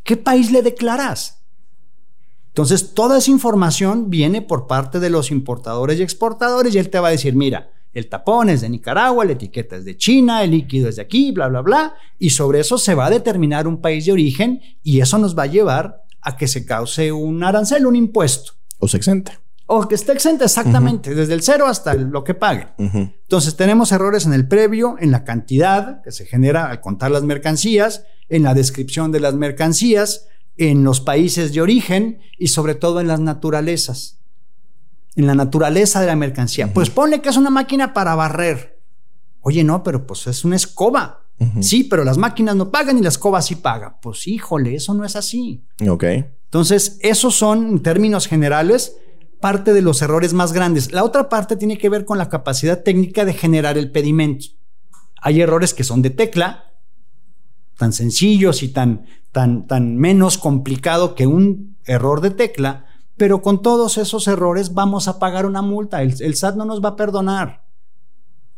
¿Qué país le declaras? Entonces, toda esa información viene por parte de los importadores y exportadores y él te va a decir, mira, el tapón es de Nicaragua, la etiqueta es de China, el líquido es de aquí, bla, bla, bla, y sobre eso se va a determinar un país de origen y eso nos va a llevar a que se cause un arancel, un impuesto. O se exente. O que esté exenta exactamente, desde el cero hasta lo que pague. Entonces tenemos errores en el previo, en la cantidad que se genera al contar las mercancías, en la descripción de las mercancías, en los países de origen y sobre todo en las naturalezas. En la naturaleza de la mercancía. Pues pone que es una máquina para barrer. Oye, no, pero pues es una escoba. Sí, pero las máquinas no pagan y la escoba sí paga. Pues híjole, eso no es así. Ok. Entonces, esos son en términos generales parte de los errores más grandes. La otra parte tiene que ver con la capacidad técnica de generar el pedimento. Hay errores que son de tecla, tan sencillos y tan, tan, tan menos complicado que un error de tecla, pero con todos esos errores vamos a pagar una multa. El, SAT no nos va a perdonar.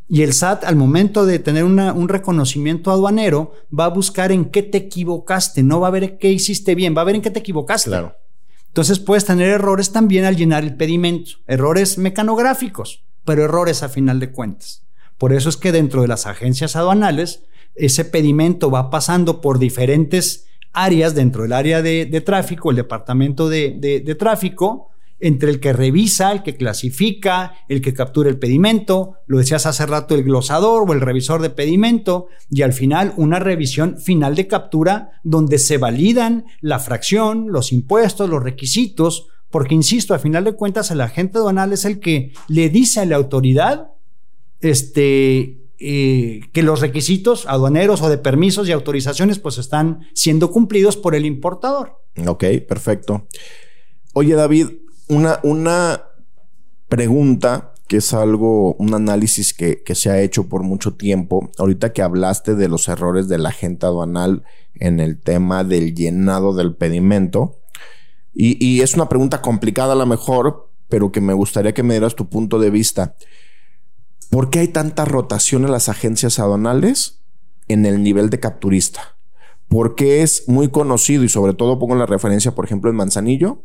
Y el SAT, al momento de tener un reconocimiento aduanero, va a buscar en qué te equivocaste. No va a ver qué hiciste bien, va a ver en qué te equivocaste. Claro. Entonces puedes tener errores también al llenar el pedimento, errores mecanográficos, pero errores a final de cuentas. Por eso es que dentro de las agencias aduanales, ese pedimento va pasando por diferentes áreas dentro del área de, tráfico, el departamento de tráfico, entre el que revisa, el que clasifica, el que captura el pedimento, lo decías hace rato, el glosador o el revisor de pedimento, y al final una revisión final de captura donde se validan la fracción, los impuestos, los requisitos, porque insisto, a final de cuentas el agente aduanal es el que le dice a la autoridad este, eh, que los requisitos aduaneros o de permisos y autorizaciones pues están siendo cumplidos por el importador. Ok, perfecto. Oye, David, una, una pregunta que es algo, un análisis que, se ha hecho por mucho tiempo. Ahorita que hablaste de los errores de la agente aduanal en el tema del llenado del pedimento. Y, y, es una pregunta complicada a lo mejor, pero que me gustaría que me dieras tu punto de vista. ¿Por qué hay tanta rotación en las agencias aduanales en el nivel de capturista? Porque es muy conocido y sobre todo pongo la referencia, por ejemplo, en Manzanillo,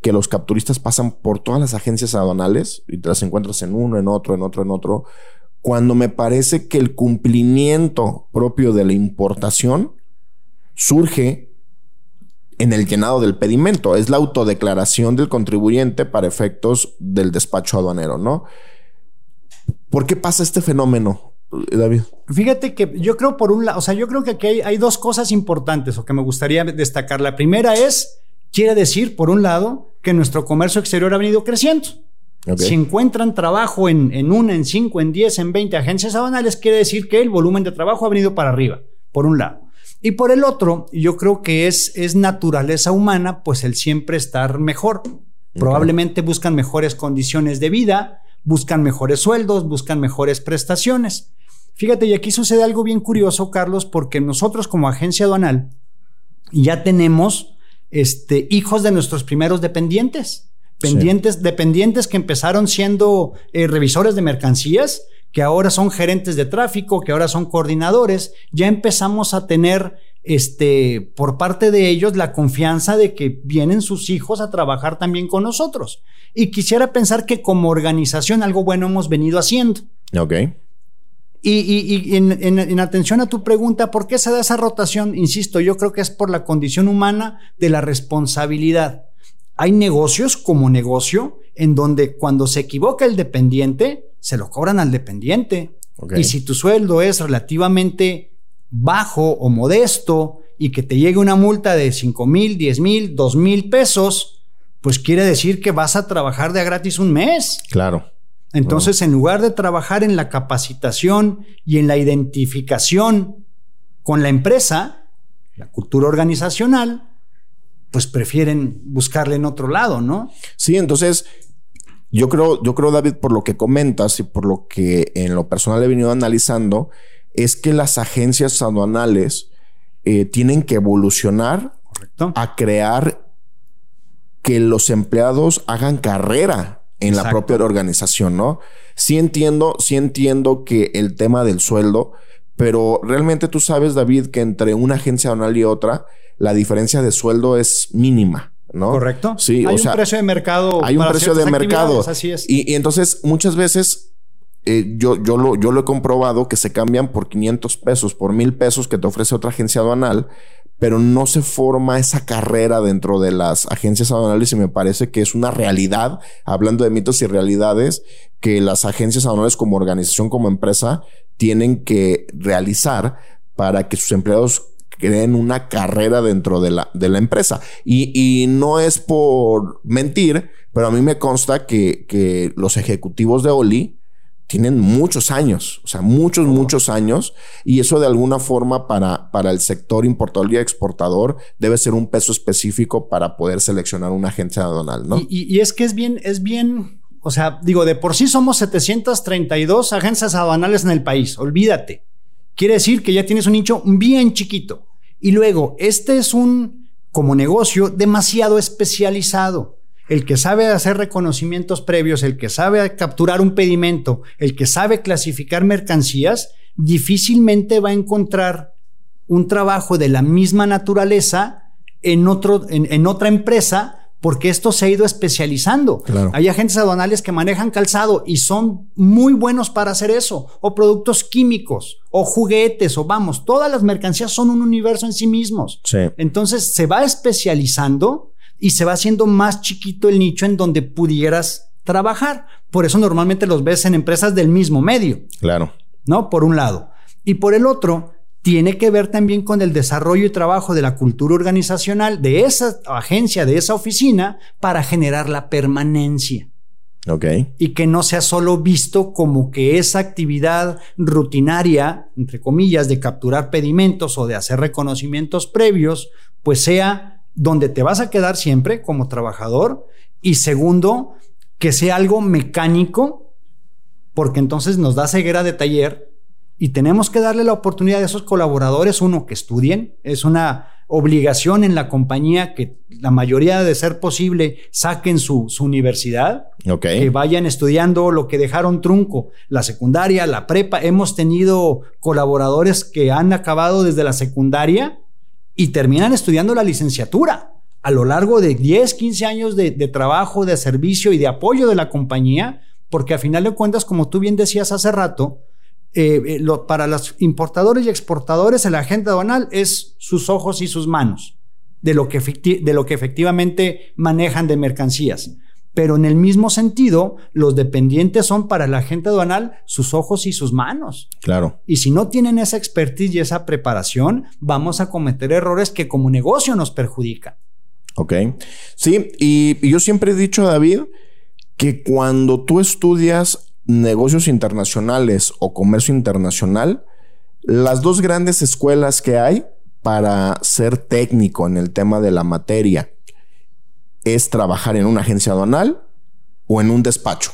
que los capturistas pasan por todas las agencias aduanales y te las encuentras en uno, en otro, en otro, en otro, cuando me parece que el cumplimiento propio de la importación surge en el llenado del pedimento, es la autodeclaración del contribuyente para efectos del despacho aduanero, ¿no? ¿Por qué pasa este fenómeno, David? Fíjate que yo creo por un lado, o sea, yo creo que aquí hay, hay dos cosas importantes o que me gustaría destacar. La primera es Quiere decir, por un lado, que nuestro comercio exterior ha venido creciendo. Si encuentran trabajo en, en una, en cinco, en diez, en veinte agencias aduanales, quiere decir que el volumen de trabajo ha venido para arriba, por un lado. Y por el otro, yo creo que es, es naturaleza humana, pues el siempre estar mejor. Probablemente buscan mejores condiciones de vida, buscan mejores sueldos, buscan mejores prestaciones. Fíjate, y aquí sucede algo bien curioso, Carlos, porque nosotros como agencia aduanal ya tenemos este, hijos de nuestros primeros dependientes. Pendientes, Dependientes que empezaron siendo eh, revisores de mercancías, que ahora son gerentes de tráfico, que ahora son coordinadores. Ya empezamos a tener este, por parte de ellos la confianza de que vienen sus hijos a trabajar también con nosotros. Y quisiera pensar que como organización algo bueno hemos venido haciendo. Ok. Y, en, atención a tu pregunta, ¿por qué se da esa rotación? Insisto, yo creo que es por la condición humana de la responsabilidad. Hay negocios como negocio en donde cuando se equivoca el dependiente, se lo cobran al dependiente. Y si tu sueldo es relativamente bajo o modesto y que te llegue una multa de 5 mil, 10 mil, 2 mil pesos, pues quiere decir que vas a trabajar de gratis un mes. Claro. Entonces, en lugar de trabajar en la capacitación y en la identificación con la empresa, la cultura organizacional, pues prefieren buscarle en otro lado, ¿no? Sí, entonces yo creo, yo creo, David, por lo que comentas y por lo que en lo personal he venido analizando, es que las agencias aduanales eh, tienen que evolucionar a crear que los empleados hagan carrera en la propia organización, ¿no? Sí entiendo, sí entiendo que el tema del sueldo, pero realmente tú sabes, David, que entre una agencia aduanal y otra, la diferencia de sueldo es mínima. ¿no? Correcto. Sí, hay un precio de mercado. Hay un precio de mercado. Así es. Y, entonces muchas veces eh, yo, yo, lo, yo lo he comprobado que se cambian por 500 pesos, por mil pesos que te ofrece otra agencia aduanal pero no se forma esa carrera dentro de las agencias aduanales y me parece que es una realidad, hablando de mitos y realidades, que las agencias aduanales como organización, como empresa, tienen que realizar para que sus empleados creen una carrera dentro de la, de la empresa. Y, no es por mentir, pero a mí me consta que los ejecutivos de Oli tienen muchos años, o sea, muchos, muchos años, y eso de alguna forma para, para el sector importador y exportador debe ser un peso específico para poder seleccionar una agencia aduanal, ¿no? Y, es que es bien, es bien, o sea, digo, de por sí somos 732 agencias aduanales en el país, olvídate. Quiere decir que ya tienes un nicho bien chiquito. Y luego, este es un, como negocio, demasiado especializado el que sabe hacer reconocimientos previos, el que sabe capturar un pedimento, el que sabe clasificar mercancías, difícilmente va a encontrar un trabajo de la misma naturaleza en, otro, en, otra empresa porque esto se ha ido especializando. Hay agentes aduanales que manejan calzado y son muy buenos para hacer eso, o productos químicos, o juguetes, o vamos, todas las mercancías son un universo en sí mismos. Entonces se va especializando y se va haciendo más chiquito el nicho en donde pudieras trabajar. Por eso normalmente los ves en empresas del mismo medio. Claro. ¿No? Por un lado. Y por el otro, tiene que ver también con el desarrollo y trabajo de la cultura organizacional de esa agencia, de esa oficina, para generar la permanencia. Ok. Y que no sea solo visto como que esa actividad rutinaria, entre comillas, de capturar pedimentos o de hacer reconocimientos previos, pues sea donde te vas a quedar siempre como trabajador y segundo, que sea algo mecánico, porque entonces nos da ceguera de taller y tenemos que darle la oportunidad a esos colaboradores, uno, que estudien, es una obligación en la compañía que la mayoría de ser posible saquen su, universidad, que vayan estudiando lo que dejaron trunco, la secundaria, la prepa. Hemos tenido colaboradores que han acabado desde la secundaria y terminan estudiando la licenciatura. A lo largo de 10, 15 años de, trabajo, de servicio y de apoyo de la compañía, porque a final de cuentas, como tú bien decías hace rato, eh, eh, para los importadores y exportadores el agente aduanal es sus ojos y sus manos de lo, que de lo que efectivamente manejan de mercancías. Pero en el mismo sentido, los dependientes son para el agente aduanal sus ojos y sus manos. Claro. Y si no tienen esa expertise y esa preparación, vamos a cometer errores que como negocio nos perjudican. Ok. Sí, y yo siempre he dicho, David, que cuando tú estudias negocios internacionales o comercio internacional, las dos grandes escuelas que hay para ser técnico en el tema de la materia es trabajar en una agencia aduanal o en un despacho.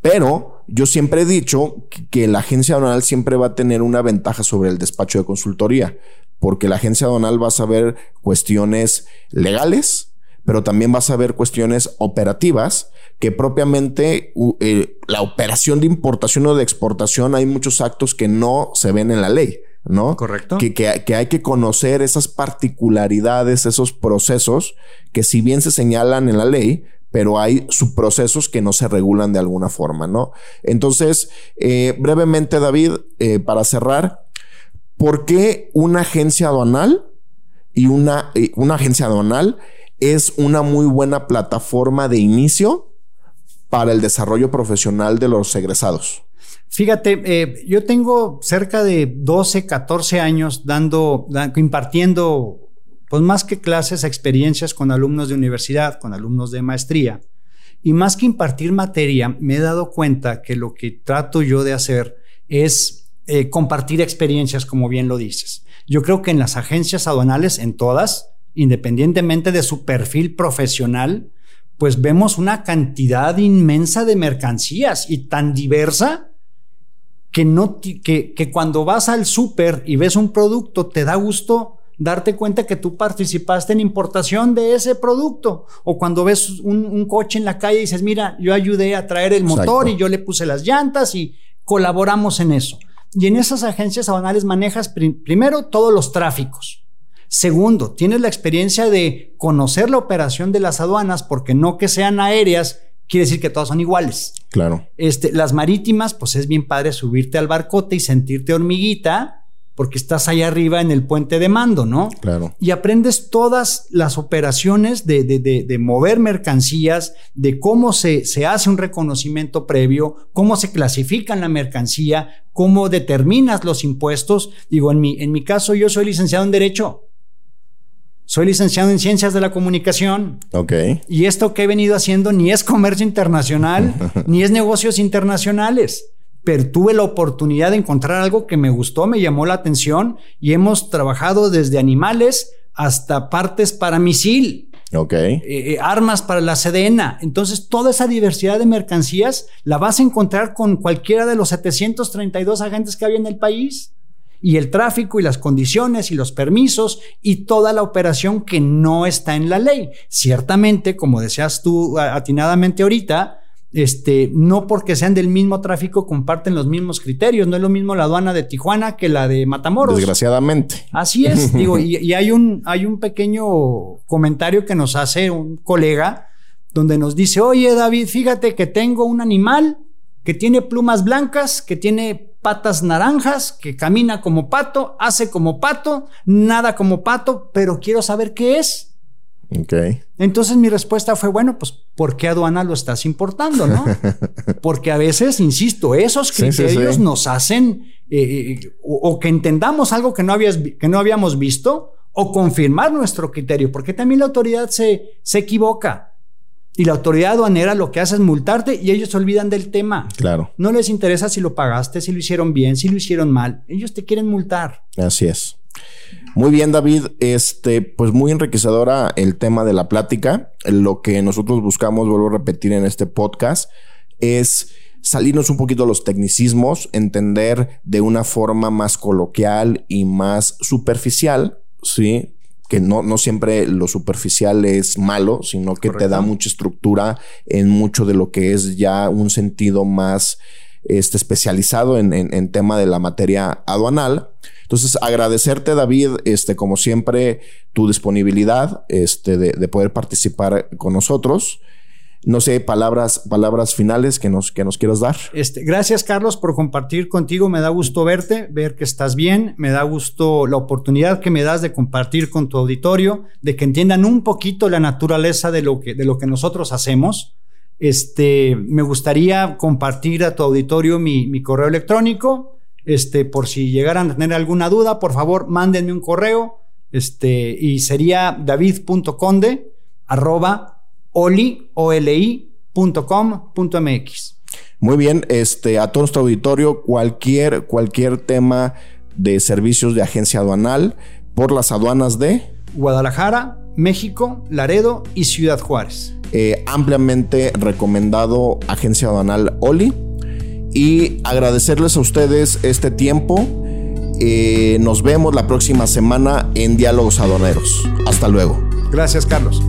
Pero yo siempre he dicho que la agencia aduanal siempre va a tener una ventaja sobre el despacho de consultoría, porque la agencia aduanal va a saber cuestiones legales, pero también vas a ver cuestiones operativas que propiamente eh, la operación de importación o de exportación hay muchos actos que no se ven en la ley. ¿No? Correcto. Que, que, que, hay que conocer esas particularidades, esos procesos que si bien se señalan en la ley, pero hay subprocesos que no se regulan de alguna forma, ¿no? Entonces, eh, brevemente, David, eh, para cerrar, ¿por qué una agencia aduanal y una, una agencia aduanal es una muy buena plataforma de inicio para el desarrollo profesional de los egresados? Fíjate, eh, yo tengo cerca de 12, 14 años dando, impartiendo, pues más que clases, experiencias con alumnos de universidad, con alumnos de maestría. Y más que impartir materia, me he dado cuenta que lo que trato yo de hacer es eh, compartir experiencias, como bien lo dices. Yo creo que en las agencias aduanales, en todas, independientemente de su perfil profesional, pues vemos una cantidad inmensa de mercancías y tan diversa que, no, que, que cuando vas al súper y ves un producto te da gusto darte cuenta que tú participaste en importación de ese producto. O cuando ves un, coche en la calle y dices, mira, yo ayudé a traer el motor y yo le puse las llantas y colaboramos en eso. Y en esas agencias aduanales manejas primero todos los tráficos. Segundo, tienes la experiencia de conocer la operación de las aduanas, porque no que sean aéreas, quiere decir que todas son iguales. Claro. Este, las marítimas, pues es bien padre subirte al barcote y sentirte hormiguita, porque estás ahí arriba en el puente de mando, ¿no? Claro. Y aprendes todas las operaciones de, de, de, mover mercancías, de cómo se, se, hace un reconocimiento previo, cómo se clasifica la mercancía, cómo determinas los impuestos. Digo, en mi, en mi caso, yo soy licenciado en Derecho. Soy licenciado en Ciencias de la Comunicación. Ok. Y esto que he venido haciendo ni es comercio internacional, (laughs) ni es negocios internacionales. Pero tuve la oportunidad de encontrar algo que me gustó, me llamó la atención y hemos trabajado desde animales hasta partes para misil. Ok. Eh, eh, armas para la Sedena. Entonces, toda esa diversidad de mercancías la vas a encontrar con cualquiera de los 732 agentes que había en el país y el tráfico y las condiciones y los permisos y toda la operación que no está en la ley. Ciertamente, como decías tú atinadamente ahorita, este, no porque sean del mismo tráfico comparten los mismos criterios. No es lo mismo la aduana de Tijuana que la de Matamoros. Desgraciadamente. Así es. (laughs) digo, y, y, hay un, hay un pequeño comentario que nos hace un colega donde nos dice, oye David, fíjate que tengo un animal que tiene plumas blancas, que tiene patas naranjas, que camina como pato, hace como pato, nada como pato, pero quiero saber qué es. Ok. Entonces mi respuesta fue, bueno, pues, ¿por qué aduana lo estás importando, no? (laughs) Porque a veces, insisto, esos criterios nos hacen eh, eh, o, que entendamos algo que no, habías, que no habíamos visto o confirmar nuestro criterio, porque también la autoridad se, se equivoca. Y la autoridad aduanera lo que hace es multarte y ellos se olvidan del tema. Claro. No les interesa si lo pagaste, si lo hicieron bien, si lo hicieron mal. Ellos te quieren multar. Así es. Muy bien, David. Este, pues muy enriquecedora el tema de la plática. Lo que nosotros buscamos, vuelvo a repetir en este podcast, es salirnos un poquito de los tecnicismos, entender de una forma más coloquial y más superficial, ¿sí? Que no, no siempre lo superficial es malo, sino que te da mucha estructura en mucho de lo que es ya un sentido más este, especializado en, en, tema de la materia aduanal. Entonces, agradecerte, David, este, como siempre, tu disponibilidad este, de, de poder participar con nosotros. No sé, palabras, palabras finales que nos, que nos quieras dar. Este, gracias, Carlos, por compartir contigo. Me da gusto verte, ver que estás bien. Me da gusto la oportunidad que me das de compartir con tu auditorio, de que entiendan un poquito la naturaleza de lo que, de lo que nosotros hacemos. Este, me gustaría compartir a tu auditorio mi, mi correo electrónico. Este, por si llegaran a tener alguna duda, por favor, mándenme un correo. Este, y sería david.conde arroba oli.com.mx. Muy bien, este, a todo nuestro auditorio, cualquier, cualquier tema de servicios de agencia aduanal por las aduanas de Guadalajara, México, Laredo y Ciudad Juárez. Eh, ampliamente recomendado Agencia Aduanal Oli. Y agradecerles a ustedes este tiempo. Eh, nos vemos la próxima semana en Diálogos Aduaneros. Hasta luego. Gracias, Carlos.